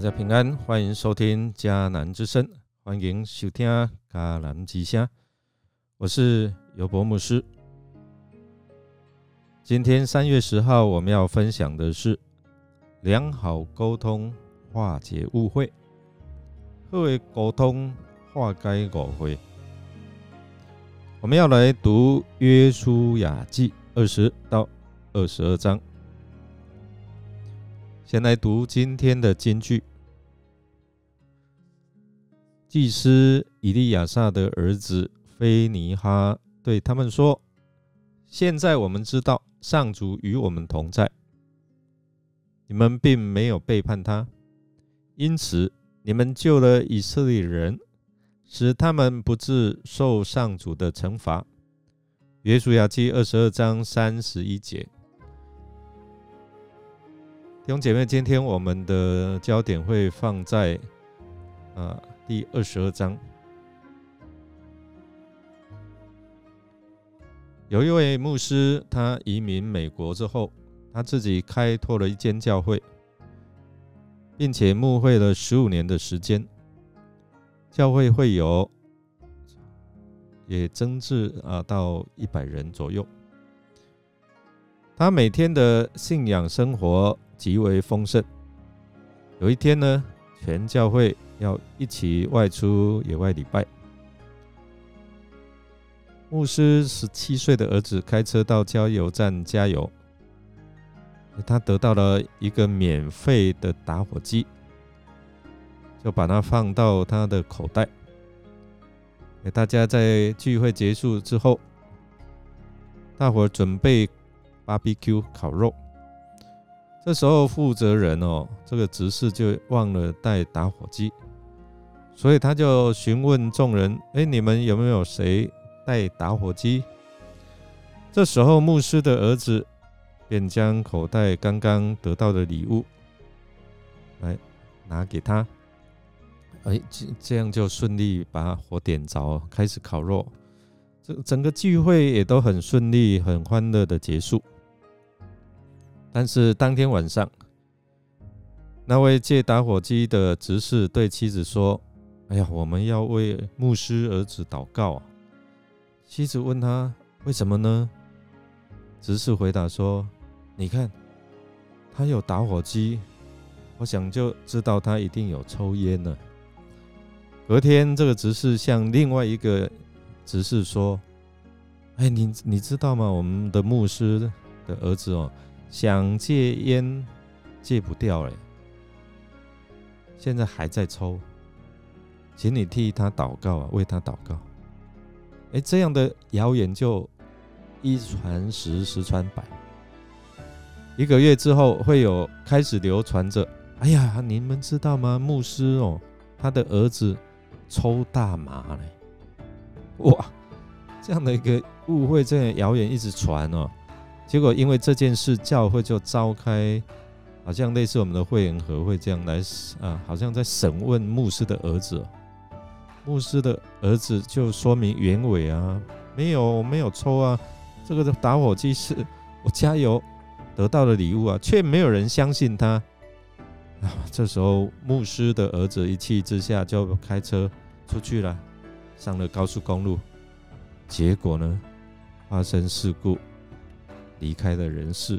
大家平安，欢迎收听迦南之声，欢迎收听迦南之声。我是尤博牧师。今天三月十号，我们要分享的是良好沟通化解误会。何为沟通化解误会？我们要来读约书亚记二十到二十二章。先来读今天的金句。祭司以利亚撒的儿子菲尼哈对他们说：“现在我们知道上主与我们同在，你们并没有背叛他，因此你们救了以色列人，使他们不致受上主的惩罚。”约书亚记二十二章三十一节。弟兄姐妹，今天我们的焦点会放在啊第二十二章。有一位牧师，他移民美国之后，他自己开拓了一间教会，并且牧会了十五年的时间。教会会有也增至啊到一百人左右。他每天的信仰生活。极为丰盛。有一天呢，全教会要一起外出野外礼拜。牧师十七岁的儿子开车到加油站加油，他得到了一个免费的打火机，就把它放到他的口袋。大家在聚会结束之后，大伙准备 BBQ 烤肉。这时候，负责人哦，这个执事就忘了带打火机，所以他就询问众人：“哎，你们有没有谁带打火机？”这时候，牧师的儿子便将口袋刚刚得到的礼物来拿给他，哎，这这样就顺利把火点着，开始烤肉。这整个聚会也都很顺利、很欢乐的结束。但是当天晚上，那位借打火机的执事对妻子说：“哎呀，我们要为牧师儿子祷告啊！”妻子问他：“为什么呢？”执事回答说：“你看，他有打火机，我想就知道他一定有抽烟呢。”隔天，这个执事向另外一个执事说：“哎，你你知道吗？我们的牧师的儿子哦。”想戒烟，戒不掉哎，现在还在抽，请你替他祷告啊，为他祷告。哎，这样的谣言就一传十，十传百，一个月之后会有开始流传着。哎呀，你们知道吗？牧师哦，他的儿子抽大麻嘞，哇，这样的一个误会，这样谣言一直传哦。结果因为这件事，教会就召开，好像类似我们的会员和会这样来啊，好像在审问牧师的儿子。牧师的儿子就说明原委啊，没有没有抽啊，这个打火机是我加油得到的礼物啊，却没有人相信他。啊，这时候牧师的儿子一气之下就开车出去了，上了高速公路，结果呢，发生事故。离开了人世，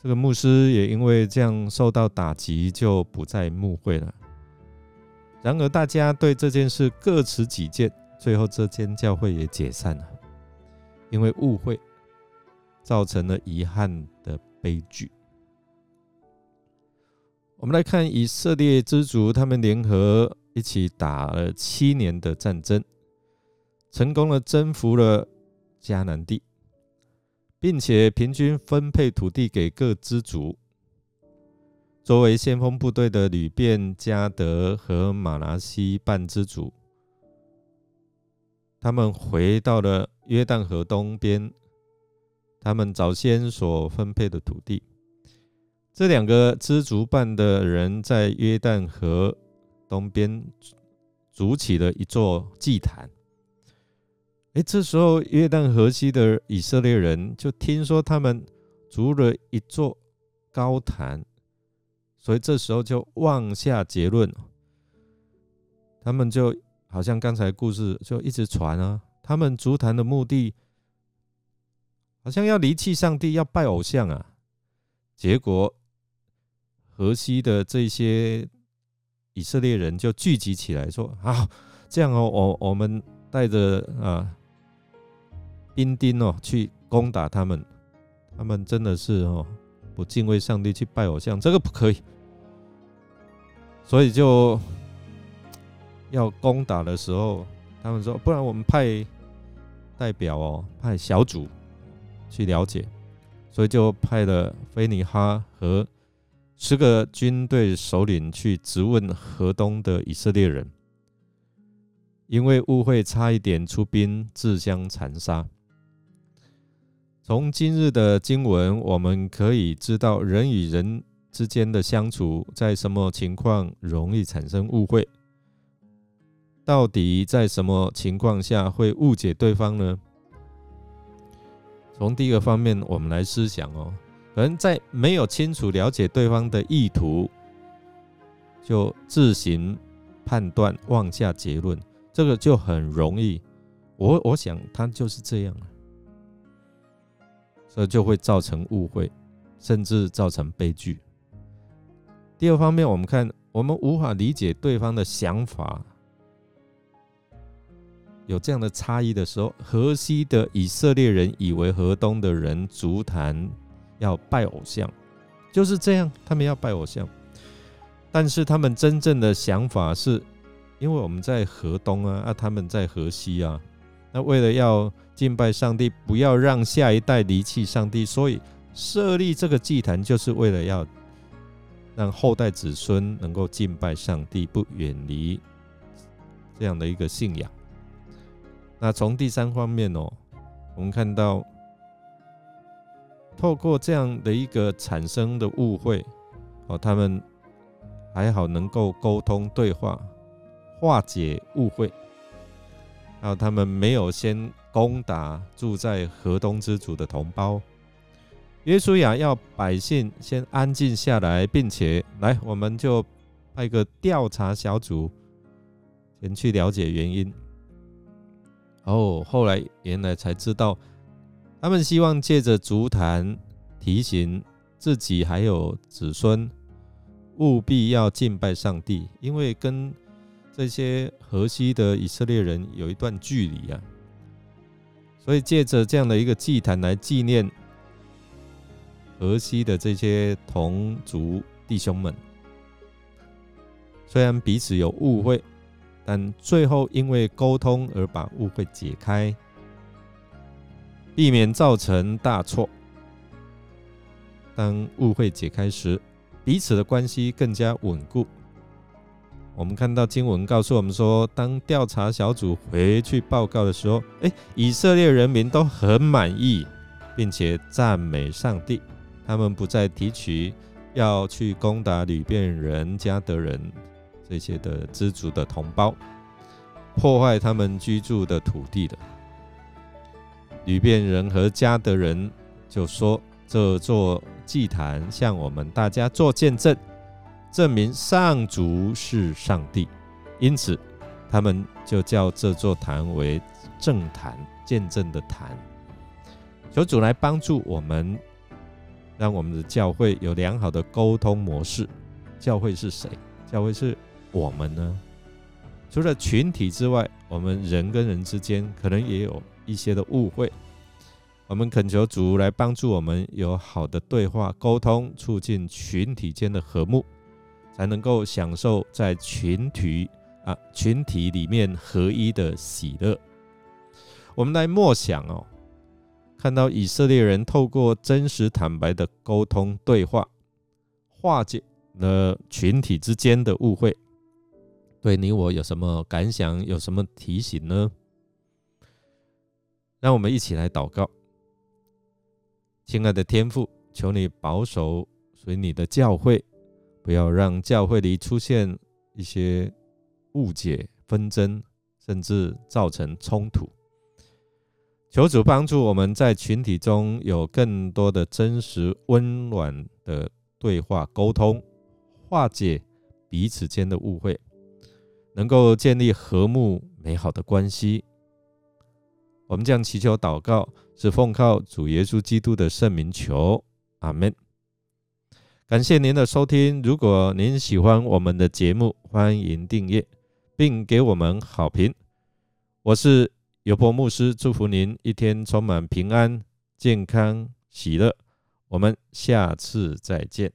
这个牧师也因为这样受到打击，就不再牧会了。然而，大家对这件事各持己见，最后这间教会也解散了，因为误会造成了遗憾的悲剧。我们来看以色列之族，他们联合一起打了七年的战争，成功的征服了迦南地。并且平均分配土地给各支族。作为先锋部队的吕便、加德和马拉西半支族，他们回到了约旦河东边，他们早先所分配的土地。这两个支族半的人在约旦河东边筑起了一座祭坛。哎，这时候约旦河西的以色列人就听说他们筑了一座高坛，所以这时候就妄下结论，他们就好像刚才故事就一直传啊，他们足坛的目的好像要离弃上帝，要拜偶像啊。结果河西的这些以色列人就聚集起来说：“啊，这样哦，我我们带着啊兵丁哦去攻打他们，他们真的是哦。”不敬畏上帝去拜偶像，这个不可以。所以就要攻打的时候，他们说：“不然我们派代表哦，派小组去了解。”所以就派了菲尼哈和十个军队首领去质问河东的以色列人，因为误会，差一点出兵自相残杀。从今日的经文，我们可以知道人与人之间的相处，在什么情况容易产生误会？到底在什么情况下会误解对方呢？从第一个方面，我们来思想哦，可能在没有清楚了解对方的意图，就自行判断、妄下结论，这个就很容易。我我想他就是这样所以就会造成误会，甚至造成悲剧。第二方面，我们看我们无法理解对方的想法，有这样的差异的时候，河西的以色列人以为河东的人足坛要拜偶像，就是这样，他们要拜偶像。但是他们真正的想法是，因为我们在河东啊，啊，他们在河西啊，那为了要。敬拜上帝，不要让下一代离弃上帝。所以设立这个祭坛，就是为了要让后代子孙能够敬拜上帝，不远离这样的一个信仰。那从第三方面哦，我们看到透过这样的一个产生的误会哦，他们还好能够沟通对话，化解误会，还有他们没有先。攻打住在河东之主的同胞，约书亚要百姓先安静下来，并且来，我们就派个调查小组前去了解原因。哦，后来原来才知道，他们希望借着足坛提醒自己还有子孙，务必要敬拜上帝，因为跟这些河西的以色列人有一段距离啊。所以借着这样的一个祭坛来纪念河西的这些同族弟兄们，虽然彼此有误会，但最后因为沟通而把误会解开，避免造成大错。当误会解开时，彼此的关系更加稳固。我们看到经文告诉我们说，当调查小组回去报告的时候，哎，以色列人民都很满意，并且赞美上帝。他们不再提取要去攻打吕遍人、加德人这些的知足的同胞，破坏他们居住的土地的。吕遍人和加德人就说：“这座祭坛向我们大家做见证。”证明上主是上帝，因此他们就叫这座坛为正坛，见证的坛。求主来帮助我们，让我们的教会有良好的沟通模式。教会是谁？教会是我们呢？除了群体之外，我们人跟人之间可能也有一些的误会。我们恳求主来帮助我们有好的对话沟通，促进群体间的和睦。才能够享受在群体啊群体里面合一的喜乐。我们来默想哦，看到以色列人透过真实坦白的沟通对话，化解了群体之间的误会，对你我有什么感想？有什么提醒呢？让我们一起来祷告，亲爱的天父，求你保守随你的教会。不要让教会里出现一些误解、纷争，甚至造成冲突。求主帮助我们在群体中有更多的真实、温暖的对话沟通，化解彼此间的误会，能够建立和睦美好的关系。我们将祈求祷告，是奉靠主耶稣基督的圣名求，阿门。感谢您的收听。如果您喜欢我们的节目，欢迎订阅并给我们好评。我是尤伯牧师，祝福您一天充满平安、健康、喜乐。我们下次再见。